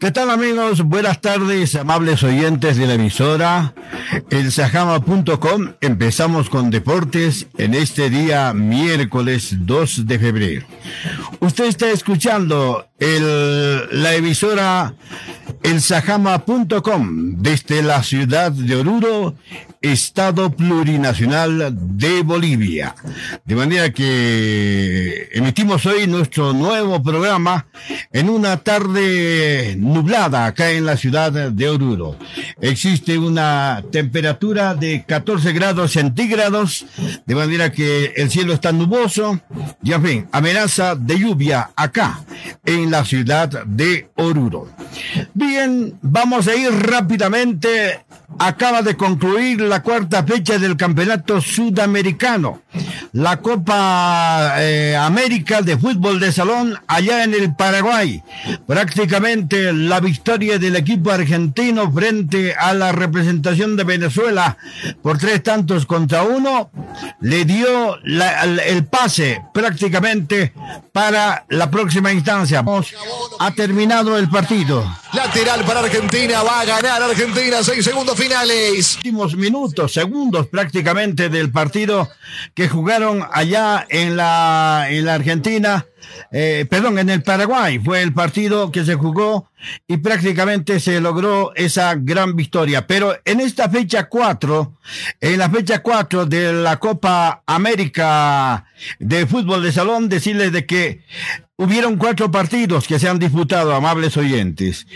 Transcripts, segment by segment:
¿Qué tal amigos? Buenas tardes, amables oyentes de la emisora. El Sajama.com. Empezamos con deportes en este día miércoles 2 de febrero. Usted está escuchando la emisora elsajama.com desde la ciudad de Oruro, Estado Plurinacional de Bolivia. De manera que emitimos hoy nuestro nuevo programa en una tarde nublada acá en la ciudad de Oruro. Existe una temperatura de 14 grados centígrados, de manera que el cielo está nuboso y en fin, amenaza de lluvia acá en la ciudad de Oruro. Bien, vamos a ir rápidamente. Acaba de concluir la cuarta fecha del Campeonato Sudamericano, la Copa eh, América de Fútbol de Salón allá en el Paraguay. Prácticamente la victoria del equipo argentino frente a la representación de Venezuela por tres tantos contra uno le dio el pase prácticamente para la próxima instancia. Ha terminado el partido. Lateral para Argentina, va a ganar Argentina, seis segundos finales. Últimos minutos, segundos prácticamente del partido que jugaron allá en la, en la Argentina eh, perdón, en el Paraguay fue el partido que se jugó y prácticamente se logró esa gran victoria. Pero en esta fecha 4, en la fecha 4 de la Copa América de Fútbol de Salón, decirles de que Hubieron cuatro partidos que se han disputado, amables oyentes.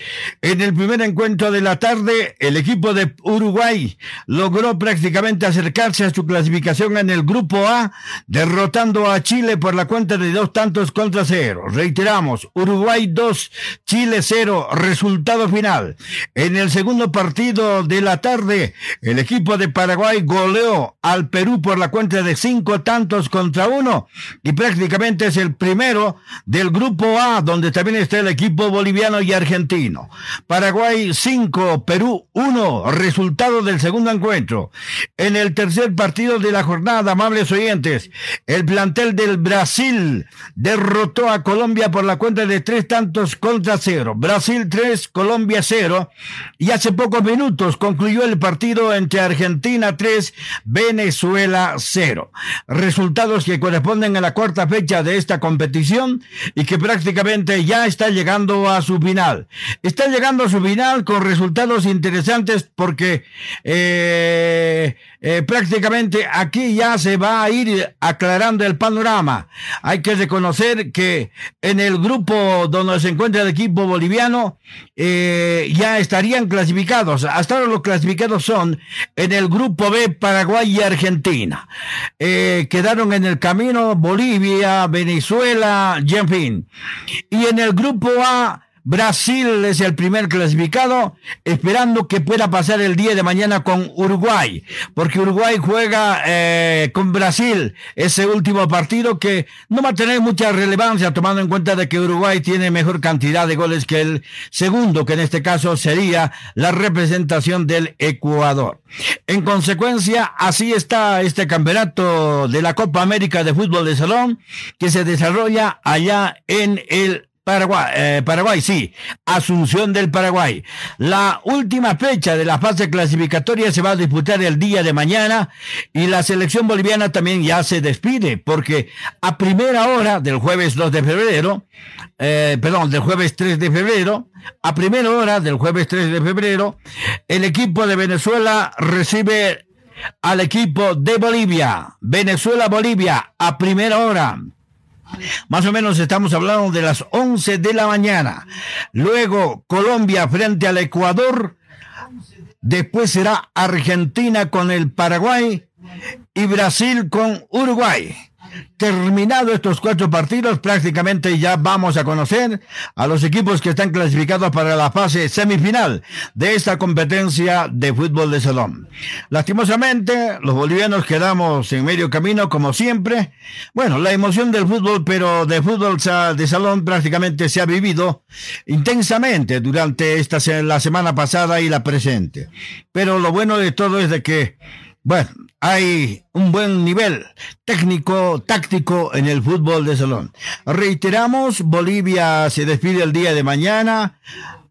En el primer encuentro de la tarde, el equipo de Uruguay logró prácticamente acercarse a su clasificación en el Grupo A, derrotando a Chile por la cuenta de dos tantos contra cero. Reiteramos, Uruguay 2, Chile 0, resultado final. En el segundo partido de la tarde, el equipo de Paraguay goleó al Perú por la cuenta de cinco tantos contra uno y prácticamente es el primero del grupo A, donde también está el equipo boliviano y argentino. Paraguay 5, Perú 1, resultado del segundo encuentro. En el tercer partido de la jornada, amables oyentes, el plantel del Brasil derrotó a Colombia por la cuenta de tres tantos contra cero. Brasil 3, Colombia 0. Y hace pocos minutos concluyó el partido entre Argentina 3, Venezuela 0. Resultados que corresponden a la cuarta fecha de esta competición y que prácticamente ya está llegando a su final. Está llegando a su final con resultados interesantes porque eh, eh, prácticamente aquí ya se va a ir aclarando el panorama. Hay que reconocer que en el grupo donde se encuentra el equipo boliviano eh, ya estarían clasificados. Hasta ahora los clasificados son en el grupo B Paraguay y Argentina. quedaron en el camino Bolivia, Venezuela Y en el grupo A, Brasil es el primer clasificado, esperando que pueda pasar el día de mañana con Uruguay, porque Uruguay juega eh, con Brasil ese último partido que no va a tener mucha relevancia, tomando en cuenta de que Uruguay tiene mejor cantidad de goles que el segundo, que en este caso sería la representación del Ecuador. En consecuencia, así está este campeonato de la Copa América de Fútbol de Salón, que se desarrolla allá en el Paraguay, eh, Paraguay, sí, Asunción del Paraguay. La última fecha de la fase clasificatoria se va a disputar el día de mañana y la selección boliviana también ya se despide porque a primera hora del jueves 2 de febrero, eh, perdón, del jueves 3 de febrero, a primera hora del jueves 3 de febrero, el equipo de Venezuela recibe al equipo de Bolivia, Venezuela-Bolivia, a primera hora. Más o menos estamos hablando de las 11 de la mañana. Luego Colombia frente al Ecuador. Después será Argentina con el Paraguay y Brasil con Uruguay. Terminado estos cuatro partidos, prácticamente ya vamos a conocer a los equipos que están clasificados para la fase semifinal de esta competencia de fútbol de salón. Lastimosamente, los bolivianos quedamos en medio camino, como siempre. Bueno, la emoción del fútbol, pero de fútbol de salón prácticamente se ha vivido intensamente durante esta la semana pasada y la presente. Pero lo bueno de todo es de que bueno, hay un buen nivel técnico, táctico en el fútbol de salón. Reiteramos, Bolivia se despide el día de mañana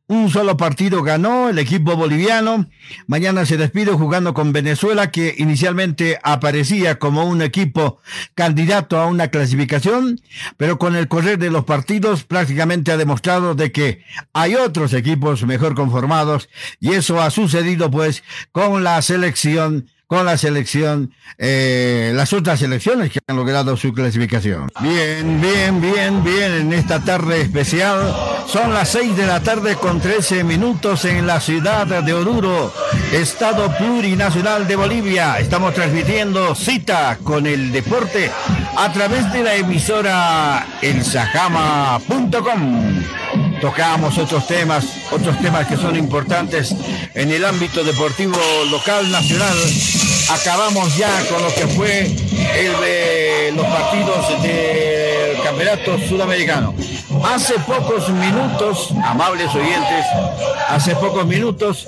Un solo partido ganó el equipo boliviano. Mañana se despide jugando con Venezuela, que inicialmente aparecía como un equipo candidato a una clasificación, pero con el correr de los partidos prácticamente ha demostrado de que hay otros equipos mejor conformados y eso ha sucedido pues con la selección con la selección, eh, las otras selecciones que han logrado su clasificación. Bien, bien, bien, bien, en esta tarde especial. Son las seis de la tarde con 13 minutos en la ciudad de Oruro, Estado Plurinacional de Bolivia. Estamos transmitiendo cita con el deporte a través de la emisora elsajama.com tocamos otros temas, otros temas que son importantes en el ámbito deportivo local, nacional. Acabamos ya con lo que fue el de los partidos del Campeonato Sudamericano. Hace pocos minutos, amables oyentes, hace pocos minutos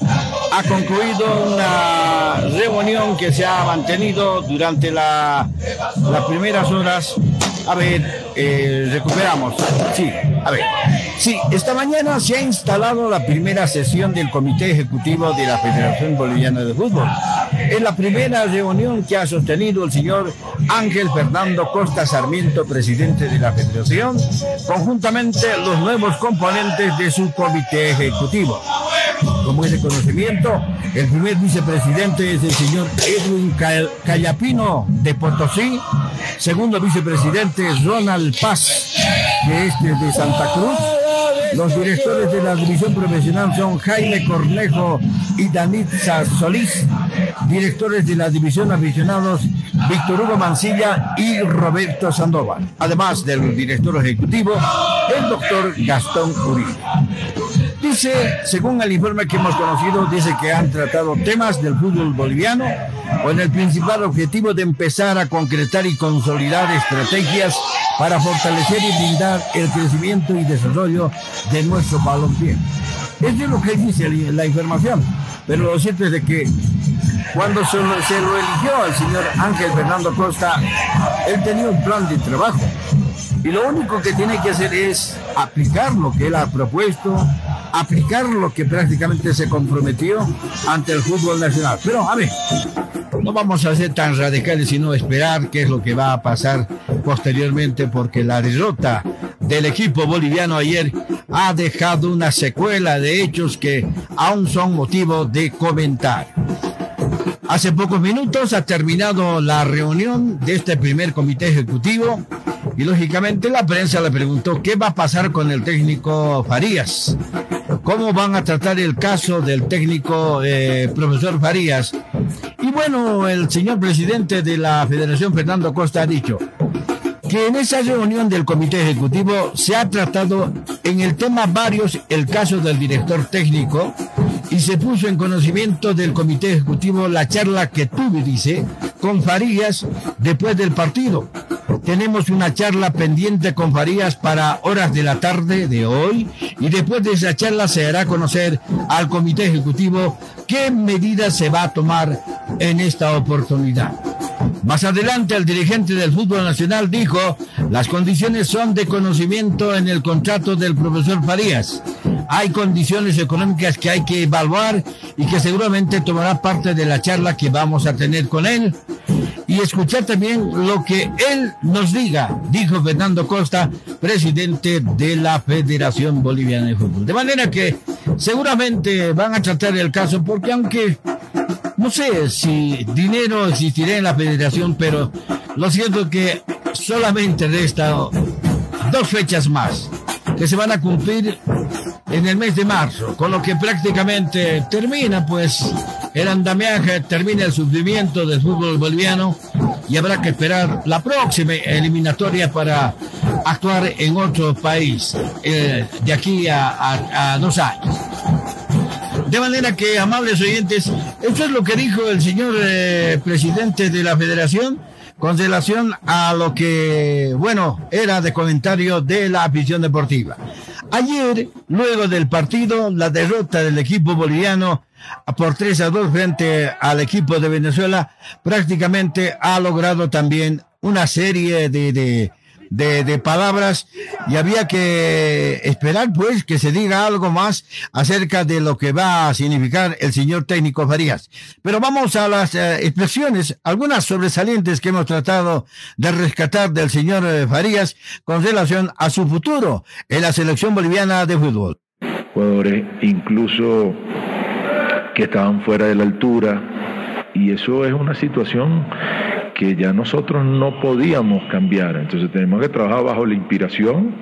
ha concluido una reunión que se ha mantenido durante la, las primeras horas. A ver, eh, recuperamos. Sí, a ver. Sí, esta mañana se ha instalado la primera sesión del Comité Ejecutivo de la Federación Boliviana de Fútbol. Es la primera reunión que ha sostenido el señor Ángel Fernando Costa Sarmiento, presidente de la Federación, conjuntamente los nuevos componentes de su Comité Ejecutivo. Como es de conocimiento, el primer vicepresidente es el señor Edwin Cayapino de Potosí, segundo vicepresidente es Ronald Paz, que es de Santa Cruz, los directores de la división profesional son Jaime Cornejo y Danitza Solís. Directores de la división aficionados Víctor Hugo Mancilla y Roberto Sandoval. Además del director ejecutivo, el doctor Gastón Uribe. Dice, según el informe que hemos conocido, dice que han tratado temas del fútbol boliviano con el principal objetivo de empezar a concretar y consolidar estrategias para fortalecer y brindar el crecimiento y desarrollo de nuestro balompié. Eso es lo que dice la información. Pero lo cierto es de que cuando se se lo eligió al señor Ángel Fernando Costa, él tenía un plan de trabajo. Y lo único que tiene que hacer es aplicar lo que él ha propuesto, aplicar lo que prácticamente se comprometió ante el fútbol nacional. Pero, a ver, no vamos a ser tan radicales, sino esperar qué es lo que va a pasar posteriormente, porque la derrota del equipo boliviano ayer ha dejado una secuela de hechos que aún son motivo de comentar. Hace pocos minutos ha terminado la reunión de este primer comité ejecutivo y lógicamente la prensa le preguntó qué va a pasar con el técnico Farías, cómo van a tratar el caso del técnico eh, profesor Farías. Y bueno, el señor presidente de la Federación, Fernando Costa, ha dicho que en esa reunión del comité ejecutivo se ha tratado en el tema varios el caso del director técnico y se puso en conocimiento del comité ejecutivo la charla que tuve, dice, con Farías después del partido. Tenemos una charla pendiente con Farías para horas de la tarde de hoy y después de esa charla se hará conocer al comité ejecutivo qué medidas se va a tomar en esta oportunidad. Más adelante, el dirigente del fútbol nacional dijo, las condiciones son de conocimiento en el contrato del profesor Farías. Hay condiciones económicas que hay que evaluar y que seguramente tomará parte de la charla que vamos a tener con él y escuchar también lo que él nos diga, dijo Fernando Costa, presidente de la Federación Boliviana de Fútbol. De manera que seguramente van a tratar el caso porque aunque no sé si dinero existirá en la federación, pero lo cierto es que solamente resta dos fechas más que se van a cumplir en el mes de marzo, con lo que prácticamente termina pues el andamiaje, termina el sufrimiento del fútbol boliviano y habrá que esperar la próxima eliminatoria para actuar en otro país eh, de aquí a, dos años. De manera que, amables oyentes, esto es lo que dijo el señor eh, presidente de la federación con relación a lo que, bueno, era de comentario de la afición deportiva. Ayer, luego del partido, la derrota del equipo boliviano por 3 a 2 frente al equipo de Venezuela, prácticamente ha logrado también una serie de, de, de, palabras y había que esperar pues que se diga algo más acerca de lo que va a significar el señor técnico Farías. Pero vamos a las eh, expresiones, algunas sobresalientes que hemos tratado de rescatar del señor eh, Farías con relación a su futuro en la selección boliviana de fútbol. Jugadores incluso que estaban fuera de la altura y eso es una situación que ya nosotros no podíamos cambiar. Entonces tenemos que trabajar bajo la inspiración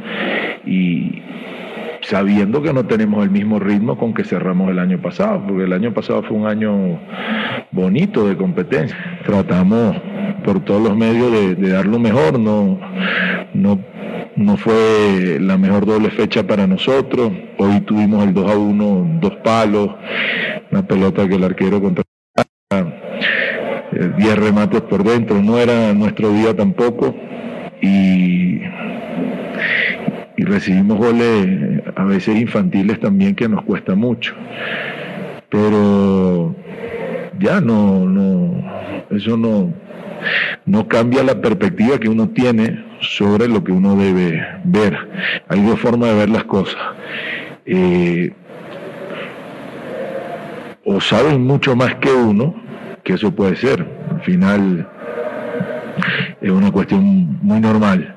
y sabiendo que no tenemos el mismo ritmo con que cerramos el año pasado, porque el año pasado fue un año bonito de competencia. Tratamos por todos los medios de, dar lo mejor, no, no, no fue la mejor doble fecha para nosotros. Hoy tuvimos el 2 a 1, dos palos, una pelota que el arquero contra 10 eh, remates por dentro, no era nuestro día tampoco y, y recibimos goles a veces infantiles también que nos cuesta mucho. Pero ya no, no, eso no, no cambia la perspectiva que uno tiene sobre lo que uno debe ver. Hay dos formas de ver las cosas. Eh, o saben mucho más que uno, que eso puede ser. Al final es una cuestión muy normal.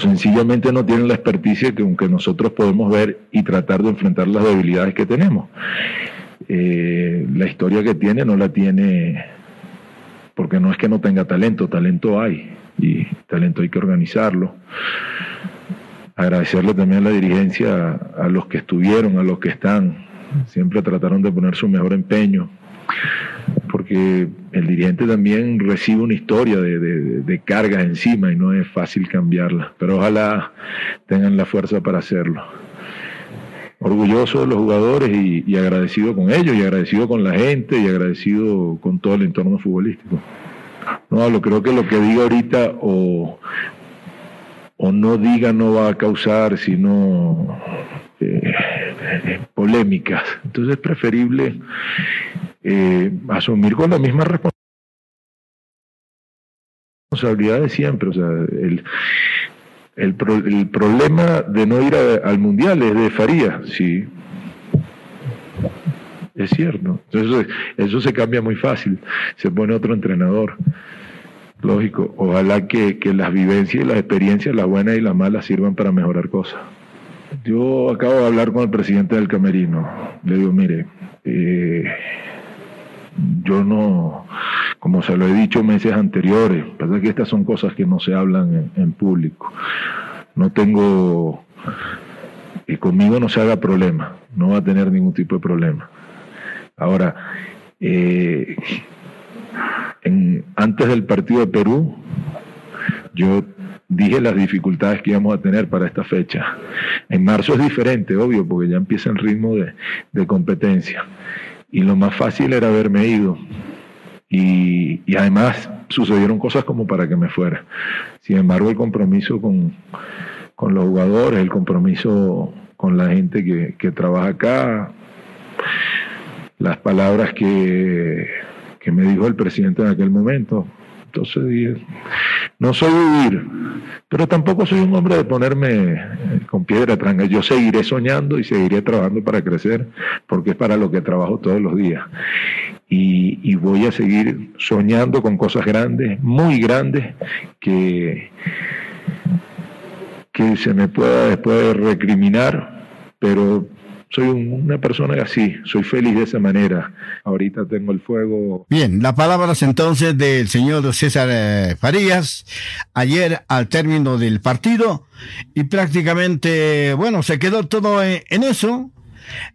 Sencillamente no tienen la experticia que aunque nosotros podemos ver y tratar de enfrentar las debilidades que tenemos. Eh, la historia que tiene no la tiene porque no es que no tenga talento, talento hay y talento hay que organizarlo. Agradecerle también a la dirigencia, a los que estuvieron, a los que están, siempre trataron de poner su mejor empeño porque el dirigente también recibe una historia de, cargas encima y no es fácil cambiarla, pero ojalá tengan la fuerza para hacerlo. Orgulloso de los jugadores y, agradecido con ellos, y agradecido con la gente, y agradecido con todo el entorno futbolístico. No, lo creo que lo que diga ahorita o, o no diga no va a causar sino eh, polémicas. Entonces es preferible eh, asumir con la misma responsabilidad de siempre. O sea, el, el, problema de no ir al mundial es de Faría, sí. Es cierto. Entonces, eso se cambia muy fácil. Se pone otro entrenador. Lógico. Ojalá que, que las vivencias y las experiencias, las buenas y las malas, sirvan para mejorar cosas. Yo acabo de hablar con el presidente del Camerino. Le digo, mire, eh, yo no, como se lo he dicho meses anteriores, pasa que estas son cosas que no se hablan en, público. No tengo, y conmigo no se haga problema, no va a tener ningún tipo de problema. Ahora, eh, antes del partido de Perú, yo dije las dificultades que íbamos a tener para esta fecha. En marzo es diferente, obvio, porque ya empieza el ritmo de competencia y lo más fácil era haberme ido. Y, además sucedieron cosas como para que me fuera. Sin embargo, el compromiso con, los jugadores, el compromiso con la gente que, trabaja acá, las palabras que, que me dijo el presidente en aquel momento, entonces no soy vivir, pero tampoco soy un hombre de ponerme eh, con piedra tranca. Yo seguiré soñando y seguiré trabajando para crecer, porque es para lo que trabajo todos los días. Y, voy a seguir soñando con cosas grandes, muy grandes, que, que se me pueda después recriminar, pero soy una persona así, soy feliz de esa manera. Ahorita tengo el fuego. Bien, las palabras entonces del señor César eh, Farías, ayer al término del partido, y prácticamente, bueno, se quedó todo en eso,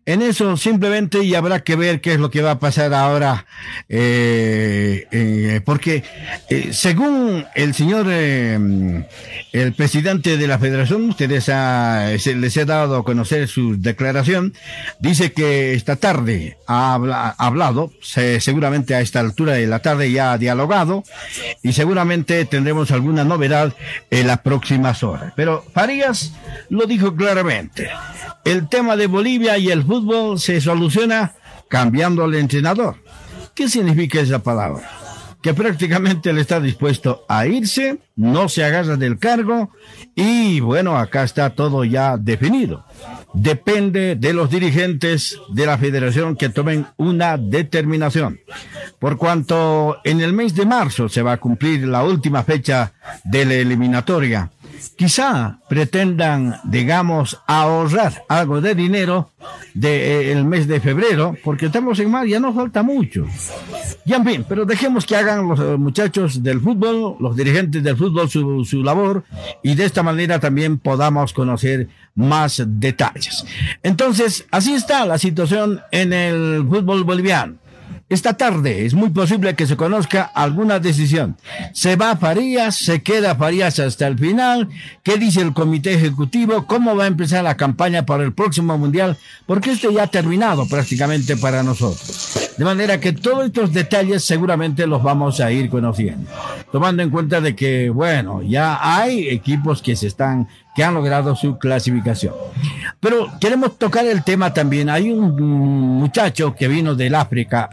en eso simplemente y habrá que ver qué es lo que va a pasar ahora, eh, eh, porque eh, según el señor, el presidente de la federación, ustedes les ha dado a conocer su declaración, dice que esta tarde ha, hablado, seguramente a esta altura de la tarde ya ha dialogado y seguramente tendremos alguna novedad en las próximas horas. Pero Farías lo dijo claramente. El tema de Bolivia y el fútbol se soluciona cambiando al entrenador. ¿Qué significa esa palabra? que prácticamente él está dispuesto a irse, no se agarra del cargo y bueno, acá está todo ya definido. Depende de los dirigentes de la federación que tomen una determinación. Por cuanto en el mes de marzo se va a cumplir la última fecha de la eliminatoria quizá pretendan, digamos, ahorrar algo de dinero del eh, mes de febrero, porque estamos en mar, ya no falta mucho. Ya en fin, pero dejemos que hagan los eh, muchachos del fútbol, los dirigentes del fútbol su, su labor y de esta manera también podamos conocer más detalles. Entonces, así está la situación en el fútbol boliviano. Esta tarde es muy posible que se conozca alguna decisión. ¿Se va Farías? ¿Se queda Farías hasta el final? ¿Qué dice el comité ejecutivo? ¿Cómo va a empezar la campaña para el próximo mundial? Porque esto ya ha terminado prácticamente para nosotros. De manera que todos estos detalles seguramente los vamos a ir conociendo. Tomando en cuenta de que, bueno, ya hay equipos que se están que han logrado su clasificación. Pero queremos tocar el tema también. Hay un muchacho que vino del África,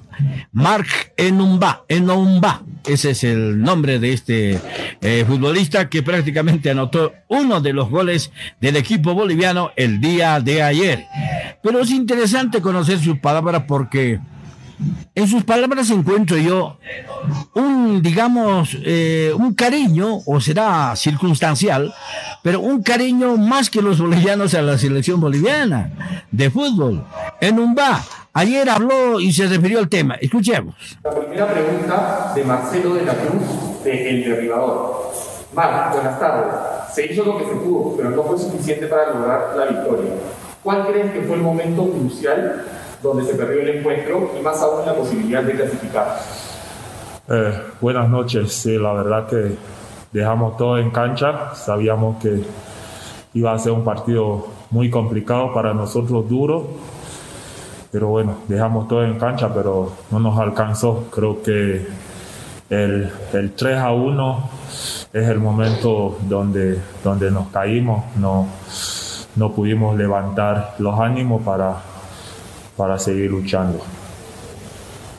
Mark Enumba, Enumba, ese es el nombre de este eh, futbolista que prácticamente anotó uno de los goles del equipo boliviano el día de ayer. Pero es interesante conocer sus palabras porque en sus palabras encuentro yo un, digamos, eh, un cariño, o será circunstancial, pero un cariño más que los bolivianos a la selección boliviana de fútbol. En un bar, ayer habló y se refirió al tema. Escuchemos. La primera pregunta de Marcelo de la Cruz, de El Derribador. Mar, buenas tardes. Se hizo lo que se pudo, pero no fue suficiente para lograr la victoria. ¿Cuál crees que fue el momento crucial donde se perdió el encuentro y más aún la posibilidad de clasificar. Eh, buenas noches, la verdad que dejamos todo en cancha, sabíamos que iba a ser un partido muy complicado para nosotros, duro, pero bueno, dejamos todo en cancha, pero no nos alcanzó, creo que el, el 3 a 1 es el momento donde, donde nos caímos, no, no pudimos levantar los ánimos para, para seguir luchando.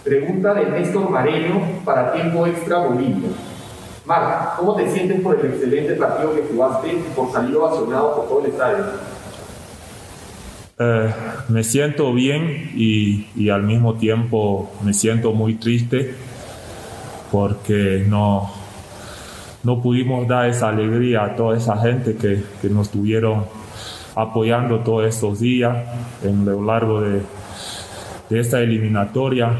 Pregunta de Néstor Mareno para tiempo extra Bolivia. Mar, ¿cómo te sientes por el excelente partido que jugaste y por salir ovacionado por todo el estadio? Eh, me siento bien y, y, al mismo tiempo me siento muy triste porque no, no pudimos dar esa alegría a toda esa gente que, que nos estuvieron apoyando todos estos días en lo largo de, de esta eliminatoria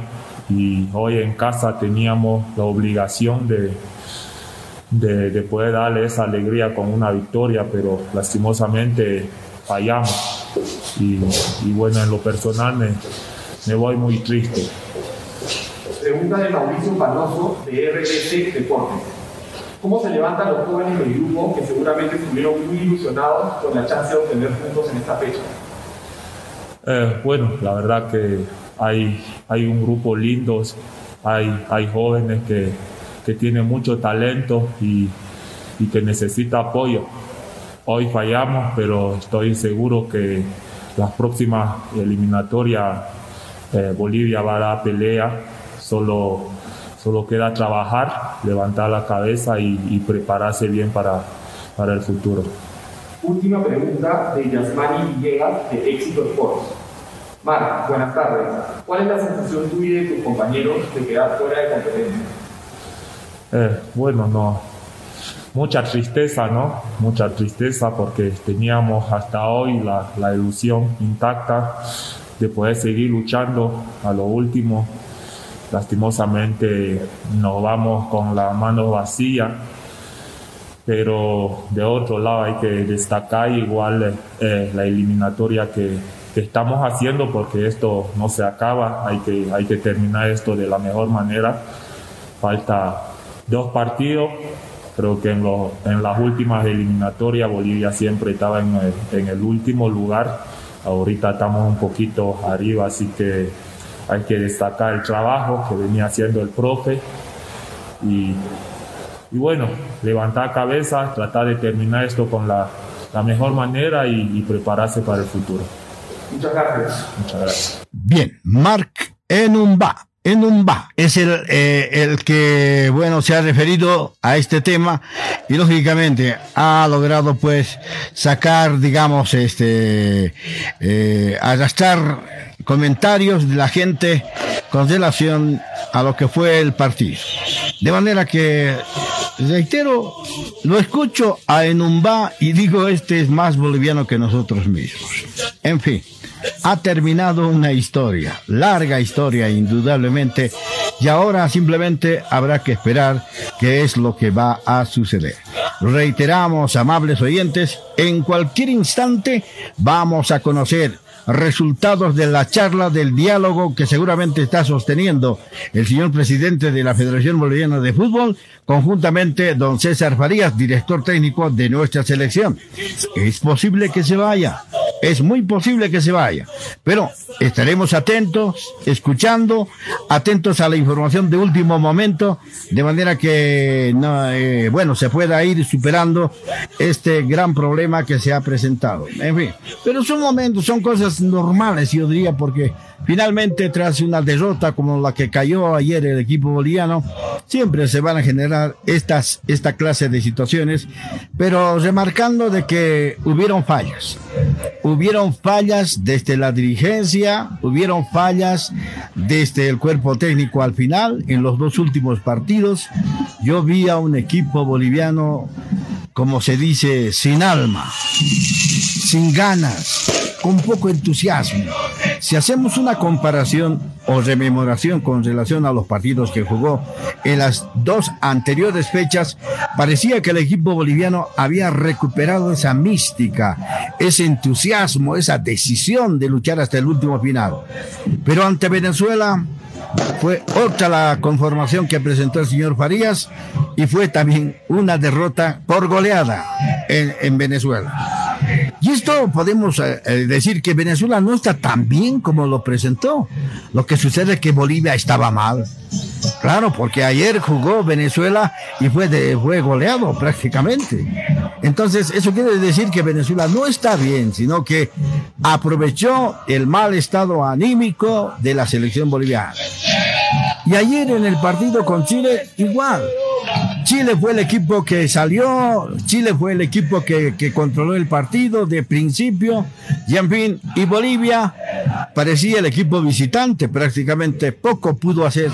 y hoy en casa teníamos la obligación de, de, poder darle esa alegría con una victoria, pero lastimosamente fallamos. Y, bueno, en lo personal me, me voy muy triste. Pregunta de Mauricio Panoso de RBC Deportes. ¿Cómo se levantan los jóvenes del grupo que seguramente estuvieron muy ilusionados con la chance de obtener puntos en esta fecha? Eh, bueno, la verdad que hay, hay un grupo lindo, hay, hay jóvenes que, que tienen mucho talento y, y, que necesita apoyo. Hoy fallamos, pero estoy seguro que las próximas eliminatorias eh, Bolivia va a dar pelea, solo, solo queda trabajar, levantar la cabeza y, prepararse bien para, para el futuro. Última pregunta de Yasmani Villegas de Éxito Sports. Mar, buenas tardes. ¿Cuál es la sensación tuya de tus compañeros de quedar fuera de competencia? Eh, bueno, no. Mucha tristeza, ¿no? Mucha tristeza porque teníamos hasta hoy la, la ilusión intacta de poder seguir luchando a lo último. Lastimosamente nos vamos con la mano vacía pero de otro lado hay que destacar igual eh, la eliminatoria que, que, estamos haciendo porque esto no se acaba, hay que, hay que terminar esto de la mejor manera. Falta dos partidos, creo que en, lo, en las últimas eliminatorias Bolivia siempre estaba en el, en el último lugar, ahorita estamos un poquito arriba, así que hay que destacar el trabajo que venía haciendo el profe y y bueno, levantar cabeza, tratar de terminar esto con la, la mejor manera y, prepararse para el futuro. Muchas gracias. Muchas gracias. Bien, Mark Enumba Enumba es el, eh, el que, bueno, se ha referido a este tema y lógicamente ha logrado pues sacar, digamos, este, eh, arrastrar comentarios de la gente con relación a lo que fue el partido. De manera que, reitero, lo escucho a Enumba y digo, este es más boliviano que nosotros mismos. En fin ha terminado una historia, larga historia indudablemente, y ahora simplemente habrá que esperar qué es lo que va a suceder. Reiteramos, amables oyentes, en cualquier instante vamos a conocer resultados de la charla, del diálogo que seguramente está sosteniendo el señor presidente de la Federación Boliviana de Fútbol, conjuntamente don César Farías, director técnico de nuestra selección. Es posible que se vaya, es muy posible que se vaya, pero estaremos atentos, escuchando, atentos a la información de último momento, de manera que, no, eh, bueno, se pueda ir superando este gran problema que se ha presentado. En fin, pero son momentos, son cosas normales, yo diría, porque finalmente tras una derrota como la que cayó ayer el equipo boliviano, siempre se van a generar estas, esta clase de situaciones, pero remarcando de que hubieron fallas. Hubieron fallas desde la dirigencia, hubieron fallas desde el cuerpo técnico al final, en los dos últimos partidos. Yo vi a un equipo boliviano, como se dice, sin alma, sin ganas, con poco entusiasmo. Si hacemos una comparación o rememoración con relación a los partidos que jugó en las dos anteriores fechas, parecía que el equipo boliviano había recuperado esa mística, ese entusiasmo, esa decisión de luchar hasta el último final. Pero ante Venezuela fue otra la conformación que presentó el señor Farías y fue también una derrota por goleada en, en Venezuela. Esto podemos eh, eh, decir que Venezuela no está tan bien como lo presentó. Lo que sucede es que Bolivia estaba mal. Claro, porque ayer jugó Venezuela y fue, de, fue goleado prácticamente. Entonces, eso quiere decir que Venezuela no está bien, sino que aprovechó el mal estado anímico de la selección boliviana. Y ayer en el partido con Chile, igual. Chile fue el equipo que salió, Chile fue el equipo que, que, controló el partido de principio, y en fin, y Bolivia parecía el equipo visitante, prácticamente poco pudo hacer.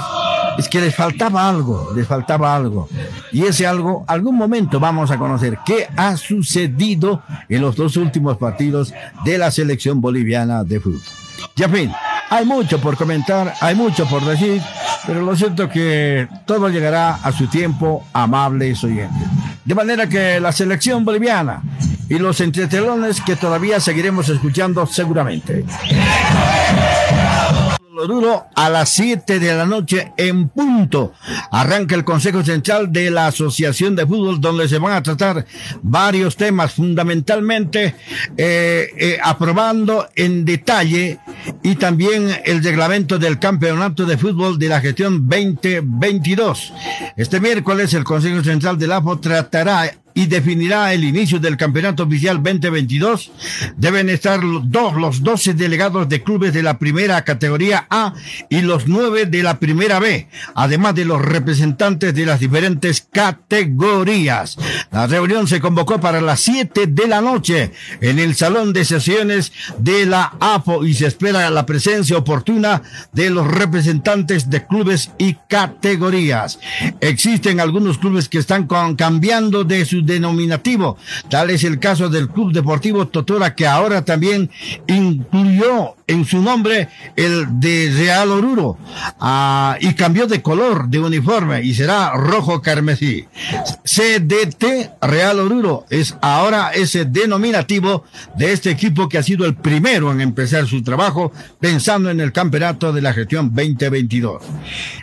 Es que les faltaba algo, les faltaba algo. Y ese algo, algún momento vamos a conocer qué ha sucedido en los dos últimos partidos de la selección boliviana de fútbol. Y en fin, hay mucho por comentar, hay mucho por decir, pero lo cierto que todo llegará a su tiempo, amables oyentes. De manera que la selección boliviana y los entretelones que todavía seguiremos escuchando seguramente. Oruro a las 7 de la noche en punto. Arranca el Consejo Central de la Asociación de Fútbol donde se van a tratar varios temas, fundamentalmente eh, eh, aprobando en detalle y también el reglamento del Campeonato de Fútbol de la gestión 2022. Este miércoles el Consejo Central del AFO tratará y definirá el inicio del campeonato oficial 2022. Deben estar los, dos, los 12 delegados de clubes de la primera categoría A y los nueve de la primera B, además de los representantes de las diferentes categorías. La reunión se convocó para las 7 de la noche en el salón de sesiones de la AFO y se espera la presencia oportuna de los representantes de clubes y categorías. Existen algunos clubes que están cambiando de su denominativo. Tal es el caso del Club Deportivo Totora, que ahora también incluyó en su nombre el de Real Oruro ah, y cambió de color de uniforme y será rojo carmesí. CDT Real Oruro es ahora ese denominativo de este equipo que ha sido el primero en empezar su trabajo pensando en el campeonato de la gestión 2022.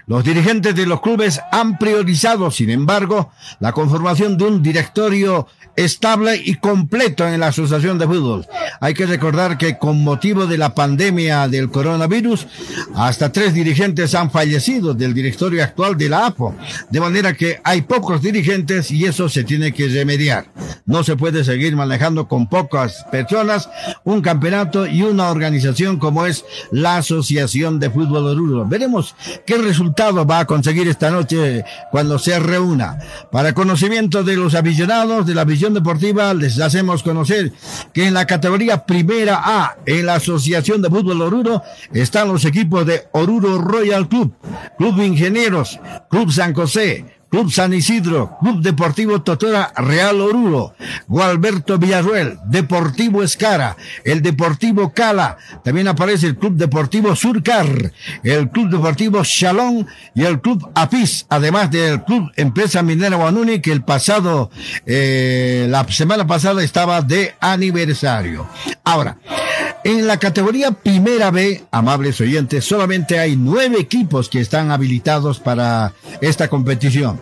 Los dirigentes de los clubes han priorizado, sin embargo, la conformación de un director directorio estable y completo en la Asociación de Fútbol. Hay que recordar que con motivo de la pandemia del coronavirus, hasta tres dirigentes han fallecido del directorio actual de la APO, de manera que hay pocos dirigentes y eso se tiene que remediar. No se puede seguir manejando con pocas personas un campeonato y una organización como es la Asociación de Fútbol Oruro. Veremos qué resultado va a conseguir esta noche cuando se reúna. Para conocimiento de los aficionados de la visión deportiva les hacemos conocer que en la categoría primera A, en la Asociación de Fútbol Oruro, están los equipos de Oruro Royal Club, Club Ingenieros, Club San José, Club San Isidro, Club Deportivo Totora Real Oruro, Gualberto Villarruel, Deportivo Escara, el Deportivo Cala, también aparece el Club Deportivo Surcar, el Club Deportivo Chalón y el Club Apis, además del Club Empresa Minera Guanuni que el pasado, eh, la semana pasada estaba de aniversario. Ahora, en la categoría Primera B, amables oyentes, solamente hay nueve equipos que están habilitados para esta competición.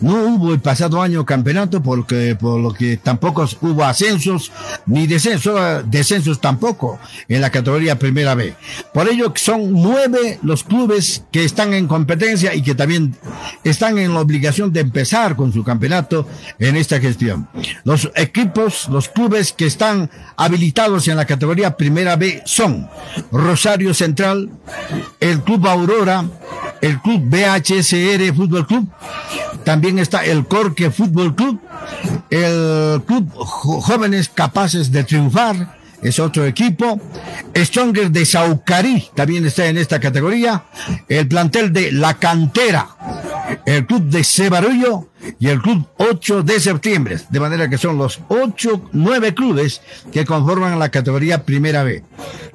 No hubo el pasado año campeonato porque por lo que tampoco hubo ascensos ni descensos, descensos tampoco en la categoría Primera B. Por ello son nueve los clubes que están en competencia y que también están en la obligación de empezar con su campeonato en esta gestión. Los equipos, los clubes que están habilitados en la categoría Primera B son Rosario Central, el Club Aurora, el Club BHSR Fútbol Club, también está el Corque Fútbol Club, el Club Jóvenes Capaces de Triunfar, es otro equipo. Stronger de Saucarí también está en esta categoría. El plantel de La Cantera, el club de Cebarullo y el club 8 de septiembre. De manera que son los 8, 9 clubes que conforman la categoría Primera B.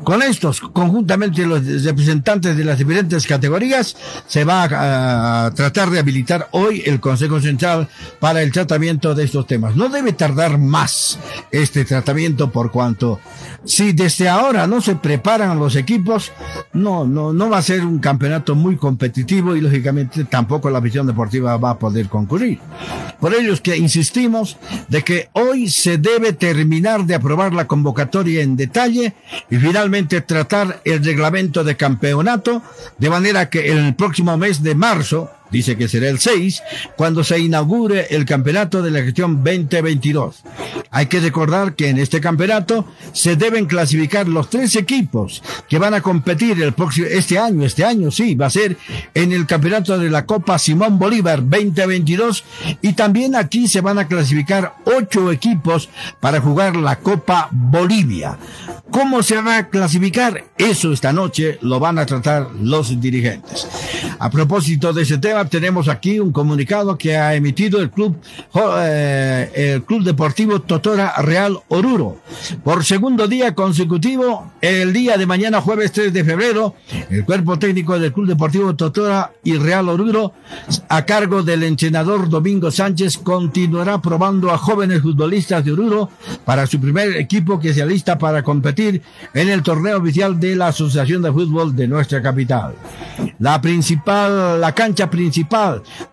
Con estos, conjuntamente los representantes de las diferentes categorías, se va a, tratar de habilitar hoy el Consejo Central para el tratamiento de estos temas. No debe tardar más este tratamiento por cuanto si desde ahora no se preparan los equipos, no, no, no va a ser un campeonato muy competitivo y lógicamente tampoco la visión deportiva va a poder concurrir. Por ello es que insistimos de que hoy se debe terminar de aprobar la convocatoria en detalle y finalmente tratar el reglamento de campeonato de manera que en el próximo mes de marzo dice que será el 6, cuando se inaugure el campeonato de la gestión 2022. Hay que recordar que en este campeonato se deben clasificar los tres equipos que van a competir el próximo, este año, este año sí, va a ser en el campeonato de la Copa Simón Bolívar 2022 y también aquí se van a clasificar ocho equipos para jugar la Copa Bolivia. ¿Cómo se va a clasificar? Eso esta noche lo van a tratar los dirigentes. A propósito de ese tema, tenemos aquí un comunicado que ha emitido el club, eh, el club deportivo Totora Real Oruro. Por segundo día consecutivo, el día de mañana, jueves 3 de febrero, el cuerpo técnico del club deportivo Totora y Real Oruro, a cargo del entrenador Domingo Sánchez, continuará probando a jóvenes futbolistas de Oruro para su primer equipo que se alista para competir en el torneo oficial de la Asociación de Fútbol de nuestra capital. La principal, la cancha principal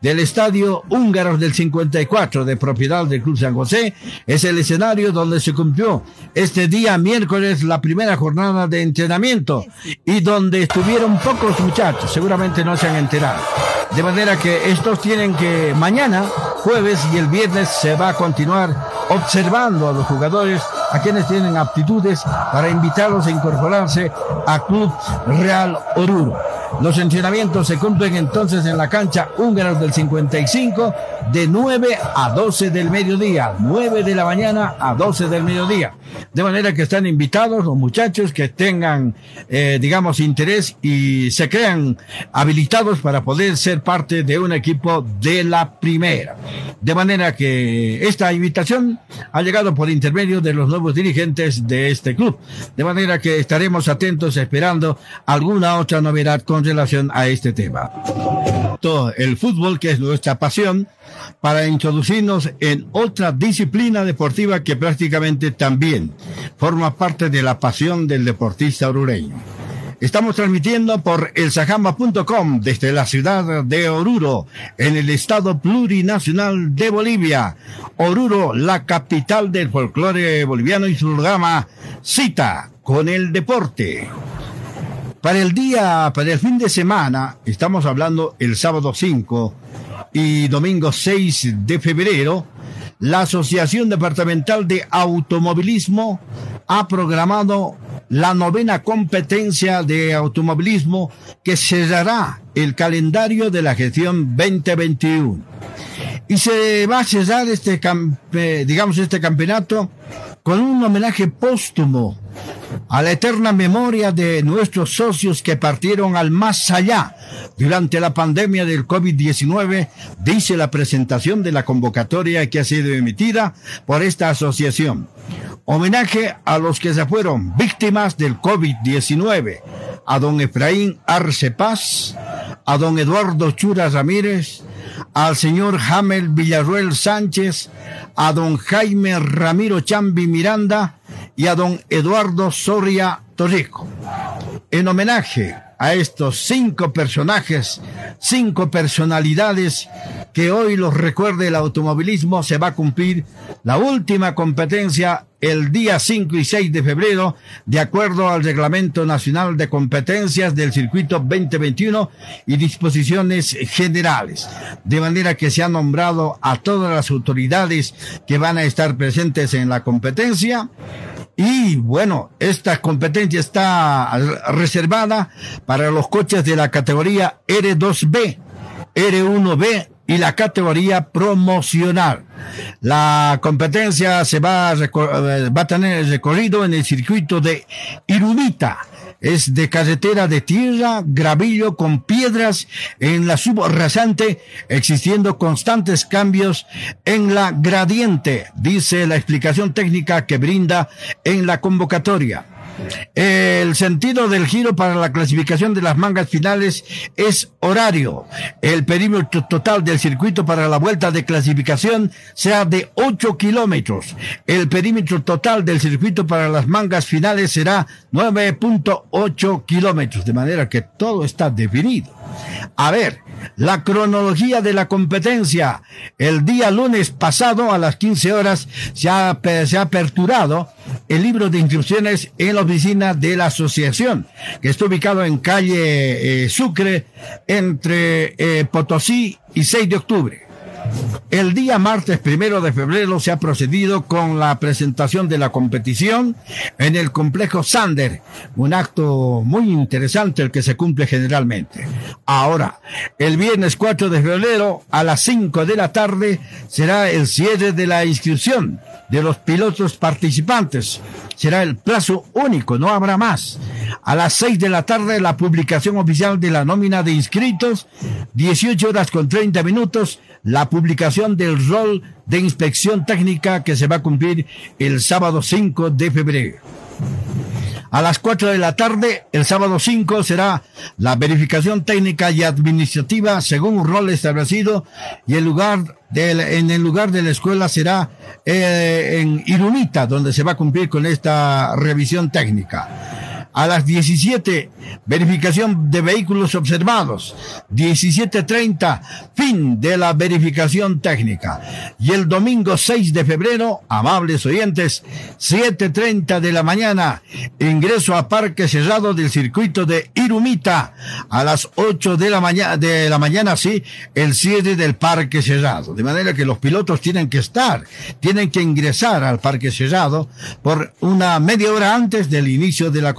del estadio Húngaros del 54 de propiedad del Club San José es el escenario donde se cumplió este día miércoles la primera jornada de entrenamiento y donde estuvieron pocos muchachos, seguramente no se han enterado. De manera que estos tienen que mañana, jueves y el viernes se va a continuar observando a los jugadores, a quienes tienen aptitudes para invitarlos a incorporarse a Club Real Oruro. Los entrenamientos se cumplen entonces en la cancha húngaros del 55 de 9 a 12 del mediodía, 9 de la mañana a 12 del mediodía. De manera que están invitados los muchachos que tengan, eh, digamos, interés y se crean habilitados para poder ser parte de un equipo de la primera. De manera que esta invitación ha llegado por intermedio de los nuevos dirigentes de este club. De manera que estaremos atentos esperando alguna otra novedad con relación a este tema. Todo el fútbol, que es nuestra pasión, para introducirnos en otra disciplina deportiva que prácticamente también forma parte de la pasión del deportista orureño. Estamos transmitiendo por elsajamba.com desde la ciudad de Oruro, en el estado plurinacional de Bolivia. Oruro, la capital del folclore boliviano y su programa Cita con el deporte. Para el día, para el fin de semana, estamos hablando el sábado 5 y domingo 6 de febrero, la Asociación Departamental de Automovilismo ha programado la novena competencia de automovilismo que cerrará el calendario de la gestión 2021. Y se va a cerrar este, digamos, este campeonato con un homenaje póstumo a la eterna memoria de nuestros socios que partieron al más allá durante la pandemia del COVID-19, dice la presentación de la convocatoria que ha sido emitida por esta asociación. Homenaje a los que se fueron víctimas del COVID-19, a don Efraín Arce Paz, a don Eduardo Chura Ramírez, al señor Jamel Villarruel Sánchez, a don Jaime Ramiro Chambi Miranda y a don Eduardo Soria Torrico. En homenaje a estos cinco personajes, cinco personalidades que hoy los recuerde el automovilismo, se va a cumplir la última competencia el día 5 y 6 de febrero, de acuerdo al Reglamento Nacional de Competencias del Circuito 2021 y disposiciones generales. De manera que se ha nombrado a todas las autoridades que van a estar presentes en la competencia y bueno, esta competencia está reservada para los coches de la categoría R2B, R1B y la categoría promocional. La competencia se va a, va a tener recorrido en el circuito de Irumita es de carretera de tierra, gravillo con piedras en la subrasante, existiendo constantes cambios en la gradiente, dice la explicación técnica que brinda en la convocatoria. El sentido del giro para la clasificación de las mangas finales es horario. El perímetro total del circuito para la vuelta de clasificación sea de 8 kilómetros. El perímetro total del circuito para las mangas finales será 9.8 kilómetros. De manera que todo está definido. A ver, la cronología de la competencia. El día lunes pasado a las 15 horas se ha, se ha aperturado el libro de inscripciones en la oficina de la asociación, que está ubicado en calle eh, Sucre, entre eh, Potosí y 6 de octubre. El día martes primero de febrero se ha procedido con la presentación de la competición en el complejo Sander, un acto muy interesante el que se cumple generalmente. Ahora, el viernes 4 de febrero a las 5 de la tarde será el cierre de la inscripción de los pilotos participantes. Será el plazo único, no habrá más. A las 6 de la tarde la publicación oficial de la nómina de inscritos, 18 horas con 30 minutos la publicación del rol de inspección técnica que se va a cumplir el sábado 5 de febrero. A las 4 de la tarde, el sábado 5, será la verificación técnica y administrativa según un rol establecido y el lugar en el lugar de la escuela será eh, en Irumita, donde se va a cumplir con esta revisión técnica a las 17, verificación de vehículos observados. 17.30, fin de la verificación técnica. Y el domingo 6 de febrero, amables oyentes, 7.30 de la mañana, ingreso a parque cerrado del circuito de Irumita. A las 8 de la mañana, de la mañana, sí, el cierre del parque cerrado. De manera que los pilotos tienen que estar, tienen que ingresar al parque cerrado por una media hora antes del inicio de la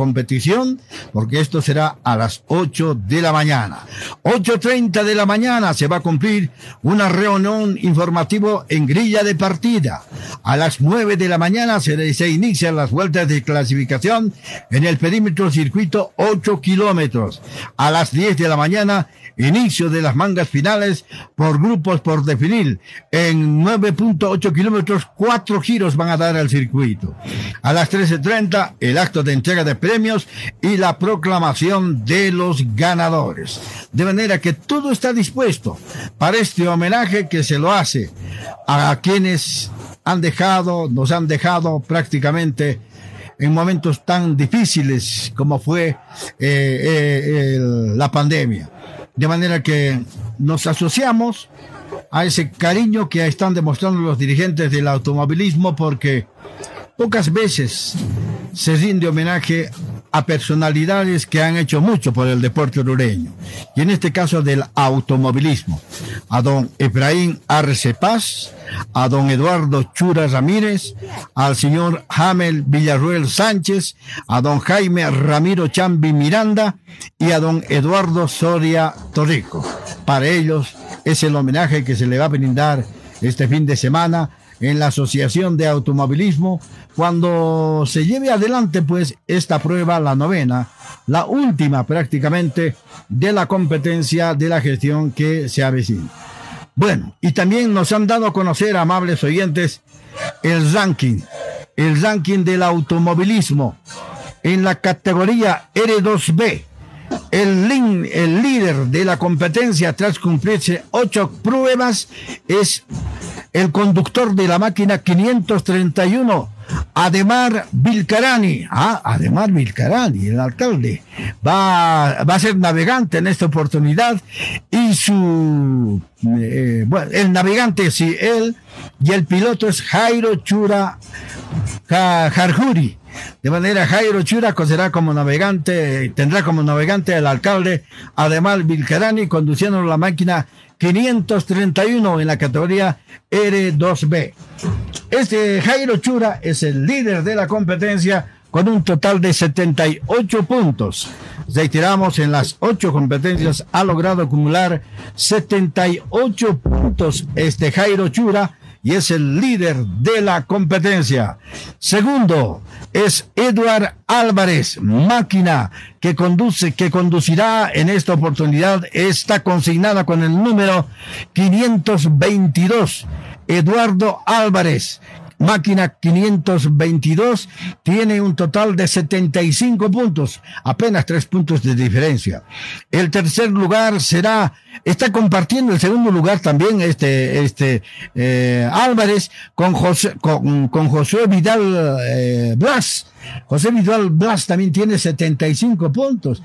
porque esto será a las 8 de la mañana. 8.30 de la mañana se va a cumplir una reunión informativo en grilla de partida. A las 9 de la mañana se, se inician las vueltas de clasificación en el perímetro circuito 8 kilómetros. A las 10 de la mañana inicio de las mangas finales por grupos por definir. En 9.8 kilómetros, cuatro giros van a dar al circuito. A las 13.30, el acto de entrega de premios y la proclamación de los ganadores. De manera que todo está dispuesto para este homenaje que se lo hace a quienes han dejado, nos han dejado prácticamente en momentos tan difíciles como fue eh, eh, el- la pandemia. De manera que nos asociamos a ese cariño que están demostrando los dirigentes del automovilismo porque pocas veces se rinde homenaje a personalidades que han hecho mucho por el deporte orureño. Y en este caso del automovilismo. A don Efraín Arce Paz, a don Eduardo Chura Ramírez, al señor Hamel Villarruel Sánchez, a don Jaime Ramiro Chambi Miranda y a don Eduardo Soria Torrico. Para ellos es el homenaje que se le va a brindar este fin de semana en la Asociación de Automovilismo cuando se lleve adelante pues esta prueba, la novena, la última prácticamente de la competencia de la gestión que se avecina. Bueno, y también nos han dado a conocer, amables oyentes, el ranking, el ranking del automovilismo en la categoría R2B. El, lin- el líder de la competencia tras cumplirse ocho pruebas es el conductor de la máquina 531, Ademar Vilcarani. Ah, Ademar Vilcarani, el alcalde. Va, va a ser navegante en esta oportunidad y su... eh, bueno, el navegante sí, él y el piloto es Jairo Chura Ja- Jarjuri. De manera, Jairo Chura será como navegante, tendrá como navegante al alcalde Ademar Vilcarani conduciendo la máquina 531 en la categoría R2B. Este Jairo Chura es el líder de la competencia con un total de 78 puntos. Reiteramos, en las ocho competencias ha logrado acumular 78 puntos este Jairo Chura y es el líder de la competencia. Segundo es Eduard Álvarez, máquina que conduce, que conducirá en esta oportunidad, está consignada con el número 522. Eduardo Álvarez, máquina 522, tiene un total de 75 puntos, apenas tres puntos de diferencia. El tercer lugar será, está compartiendo el segundo lugar también este, este eh, Álvarez con José, con, con José Vidal eh, Blas. José Vidal Blas también tiene 75 puntos.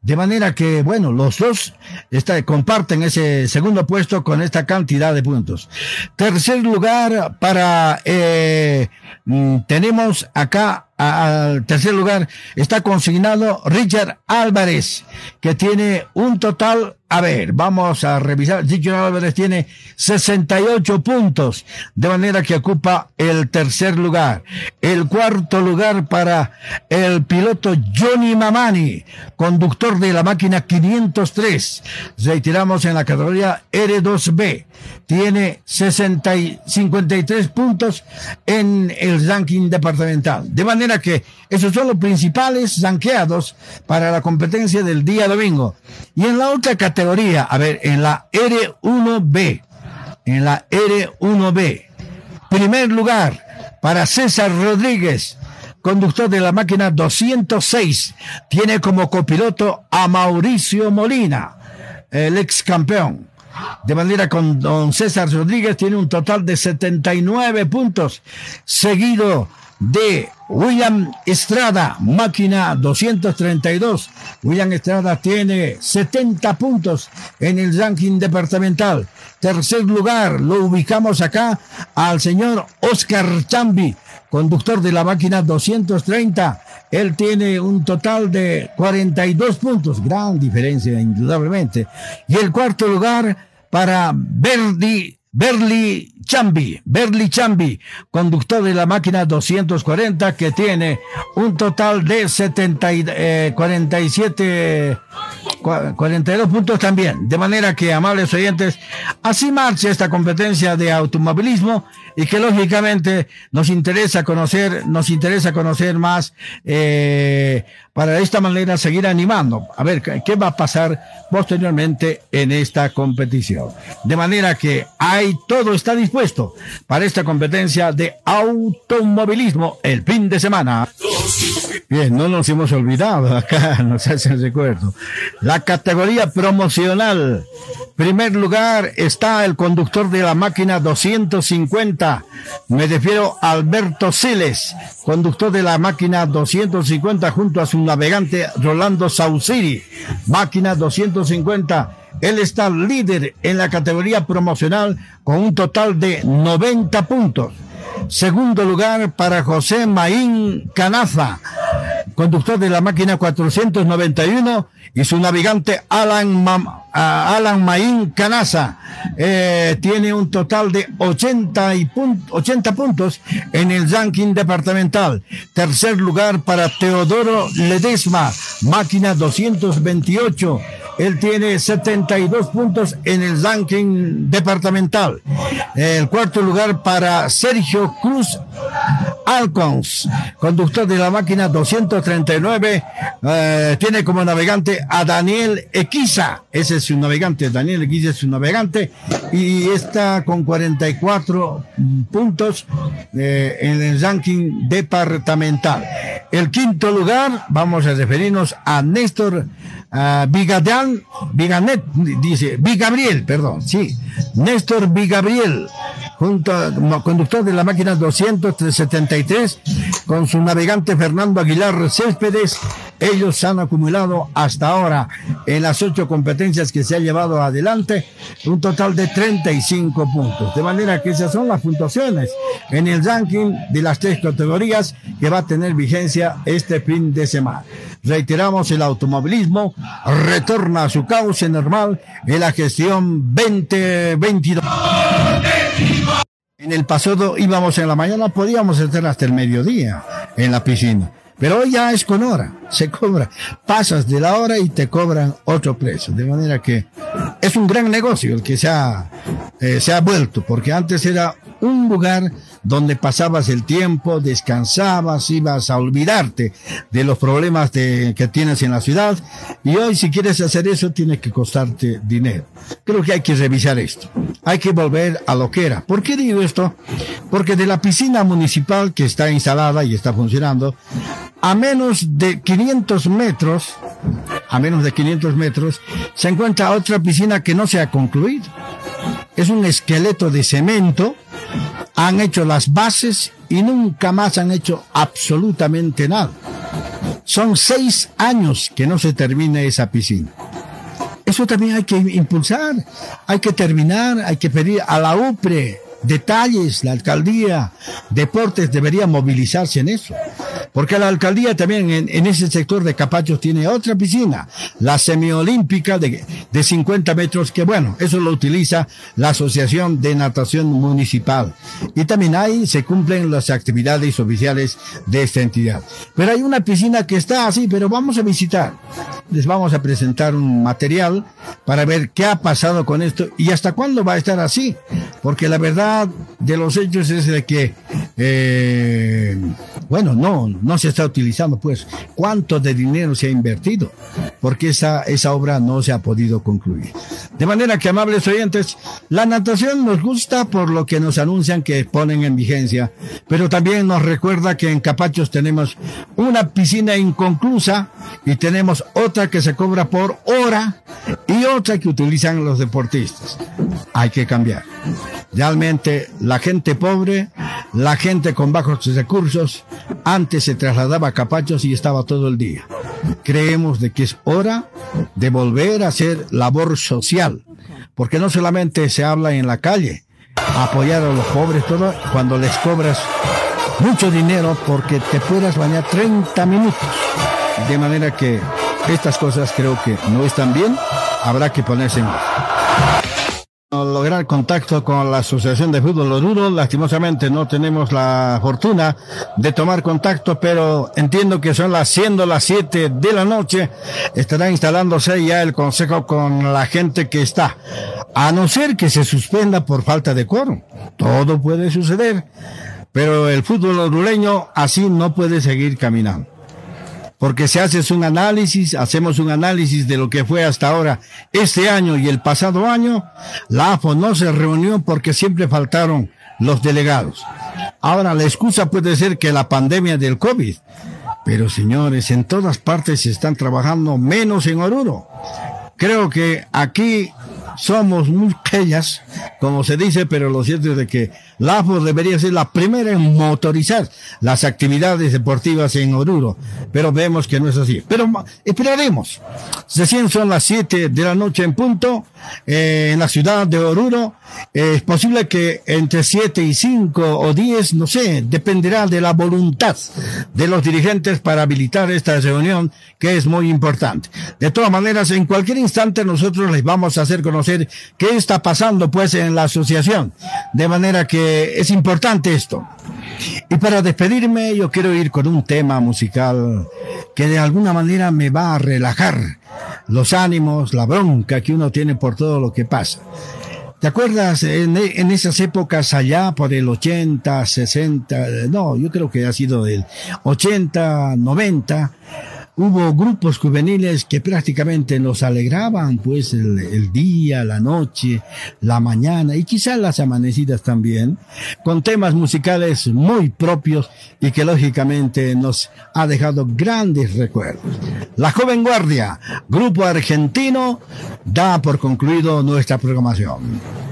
De manera que, bueno, los dos está- comparten ese segundo puesto con esta cantidad de puntos. Tercer lugar para, eh, mm, tenemos acá al tercer lugar, está consignado Richard Álvarez, que tiene un total, a ver, vamos a revisar, Richard Álvarez tiene 68 puntos, de manera que ocupa el tercer lugar. El cuarto lugar para el piloto Johnny Mamani, conductor de la máquina 503. Retiramos en la categoría R2B. Tiene 60 y 53 puntos en el ranking departamental. De manera que esos son los principales ranqueados para la competencia del día domingo. Y en la otra categoría, a ver, en la R1B, en la R1B, primer lugar para César Rodríguez, conductor de la máquina 206, tiene como copiloto a Mauricio Molina, el ex campeón. De manera con don César Rodríguez tiene un total de 79 puntos, seguido de William Estrada, máquina 232. William Estrada tiene 70 puntos en el ranking departamental. Tercer lugar, lo ubicamos acá al señor Oscar Chambi, conductor de la máquina 230. Él tiene un total de 42 puntos, gran diferencia indudablemente. Y el cuarto lugar para Verdi, Berli Chambi, Berli Chambi, conductor de la máquina 240 que tiene un total de 70 y, eh, 47 cua- 42 puntos también. De manera que, amables oyentes, así marcha esta competencia de automovilismo y que lógicamente nos interesa conocer, nos interesa conocer más eh, para de esta manera seguir animando. A ver qué va a pasar posteriormente en esta competición. De manera que hay todo está dispuesto para esta competencia de automovilismo el fin de semana. Bien, no nos hemos olvidado, acá nos hacen recuerdo. La categoría promocional. Primer lugar está el conductor de la máquina 250. Me refiero a Alberto Siles, conductor de la máquina 250 junto a su navegante Rolando Sauciri. Máquina 250. Él está líder en la categoría promocional con un total de 90 puntos. Segundo lugar para José Maín Canaza, conductor de la máquina 491 y su navegante Alan, Alan Maín Canaza. Eh, tiene un total de 80, y 80 puntos en el ranking departamental. Tercer lugar para Teodoro Ledesma, máquina 228 él tiene 72 puntos en el ranking departamental. El cuarto lugar para Sergio Cruz Alcons, conductor de la máquina 239, eh, tiene como navegante a Daniel Equiza. Es su navegante, Daniel es su navegante y está con 44 puntos eh, en el ranking departamental. El quinto lugar, vamos a referirnos a Néstor uh, Vigadán, Viganet, dice, Vigabriel, perdón, sí, Néstor Vigabriel, junto a, conductor de la máquina 273, con su navegante Fernando Aguilar Céspedes, ellos han acumulado hasta ahora en las ocho competencias que se ha llevado adelante un total de 35 puntos. De manera que esas son las puntuaciones en el ranking de las tres categorías que va a tener vigencia este fin de semana. Reiteramos, el automovilismo retorna a su cauce normal en la gestión 2022. En el pasado íbamos en la mañana, podíamos estar hasta el mediodía en la piscina. Pero hoy ya es con hora, se cobra. Pasas de la hora y te cobran otro precio. De manera que es un gran negocio el que se ha, eh, se ha vuelto, porque antes era un lugar donde pasabas el tiempo, descansabas, ibas a olvidarte de los problemas que tienes en la ciudad. Y hoy si quieres hacer eso, tiene que costarte dinero. Creo que hay que revisar esto. Hay que volver a lo que era. ¿Por qué digo esto? Porque de la piscina municipal que está instalada y está funcionando, a menos de 500 metros, a menos de 500 metros, se encuentra otra piscina que no se ha concluido. Es un esqueleto de cemento han hecho las bases y nunca más han hecho absolutamente nada. Son seis años que no se termina esa piscina. Eso también hay que impulsar, hay que terminar, hay que pedir a la UPRE detalles, la alcaldía, deportes debería movilizarse en eso. Porque la alcaldía también en, ese sector de Capachos tiene otra piscina, la semiolímpica de, de 50 metros, que bueno, eso lo utiliza la Asociación de Natación Municipal. Y también ahí se cumplen las actividades oficiales de esta entidad. Pero hay una piscina que está así, pero vamos a visitar. Les vamos a presentar un material para ver qué ha pasado con esto y hasta cuándo va a estar así. Porque la verdad de los hechos es de que, eh, bueno, no, no se está utilizando, pues, cuánto de dinero se ha invertido, porque esa, esa obra no se ha podido concluir. De manera que, amables oyentes, la natación nos gusta por lo que nos anuncian que ponen en vigencia, pero también nos recuerda que en Capachos tenemos una piscina inconclusa y tenemos otra que se cobra por hora y otra que utilizan los deportistas. Hay que cambiar. Realmente la gente pobre, la gente con bajos recursos, antes se trasladaba a Capachos y estaba todo el día. Creemos de que es hora de volver a hacer labor social, porque no solamente se habla en la calle, apoyar a los pobres, todo, cuando les cobras mucho dinero porque te puedas bañar 30 minutos. De manera que estas cosas creo que no están bien, habrá que ponerse en lograr contacto con la Asociación de Fútbol Oruro. Lastimosamente no tenemos la fortuna de tomar contacto, pero entiendo que son las siendo las 7 de la noche. Estará instalándose ya el consejo con la gente que está. A no ser que se suspenda por falta de quórum. Todo puede suceder. Pero el fútbol orureño así no puede seguir caminando porque si haces un análisis, hacemos un análisis de lo que fue hasta ahora este año y el pasado año, la AFO no se reunió porque siempre faltaron los delegados. Ahora la excusa puede ser que la pandemia del COVID, Pero señores, en todas partes se están trabajando menos en Oruro. Creo que aquí somos muy pequeñas, como se dice, pero lo cierto es que la AFO debería ser la primera en motorizar las actividades deportivas en Oruro, pero vemos que no es así. Pero esperaremos. Recién son las 7 de la noche en punto, eh, en la ciudad de Oruro. Eh, es posible que entre 7 y 5 o 10, no sé, dependerá de la voluntad de los dirigentes para habilitar esta reunión, que es muy importante. De todas maneras, en cualquier instante nosotros les vamos a hacer conocer qué está pasando pues en la asociación. De manera que es importante esto. Y para despedirme, yo quiero ir con un tema musical que de alguna manera me va a relajar los ánimos, la bronca que uno tiene por todo lo que pasa. ¿Te acuerdas en, en, esas épocas allá por el 80, 60, no, yo creo que ha sido el 80, 90, hubo grupos juveniles que prácticamente nos alegraban pues el, el, día, la noche, la mañana y quizás las amanecidas también, con temas musicales muy propios y que lógicamente nos ha dejado grandes recuerdos. La Joven Guardia, grupo argentino, da por concluido nuestra programación.